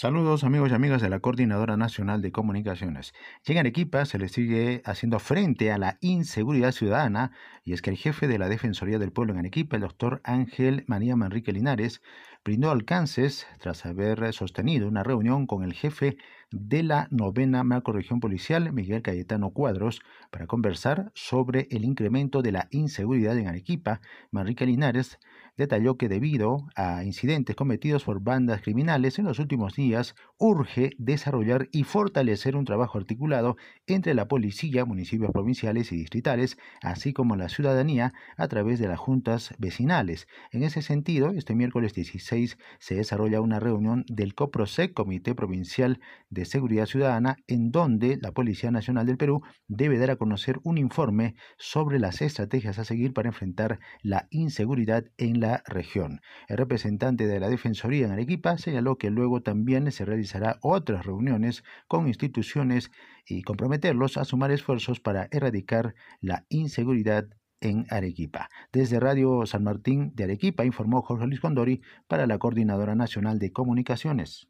Saludos amigos y amigas de la Coordinadora Nacional de Comunicaciones. Y en Arequipa se le sigue haciendo frente a la inseguridad ciudadana y es que el jefe de la Defensoría del Pueblo en Arequipa, el doctor Ángel María Manrique Linares, brindó alcances tras haber sostenido una reunión con el jefe de la novena macroregión policial, Miguel Cayetano Cuadros, para conversar sobre el incremento de la inseguridad en Arequipa. Manrique Linares detalló que debido a incidentes cometidos por bandas criminales en los últimos días, urge desarrollar y fortalecer un trabajo articulado entre la policía, municipios provinciales y distritales, así como la ciudadanía a través de las juntas vecinales. En ese sentido, este miércoles 16 se desarrolla una reunión del COPROSEC, Comité Provincial de Seguridad Ciudadana, en donde la Policía Nacional del Perú debe dar a conocer un informe sobre las estrategias a seguir para enfrentar la inseguridad en la región. El representante de la Defensoría en Arequipa señaló que luego también se realizará otras reuniones con instituciones y comprometerlos a sumar esfuerzos para erradicar la inseguridad en Arequipa. Desde Radio San Martín de Arequipa informó Jorge Luis Condori para la Coordinadora Nacional de Comunicaciones.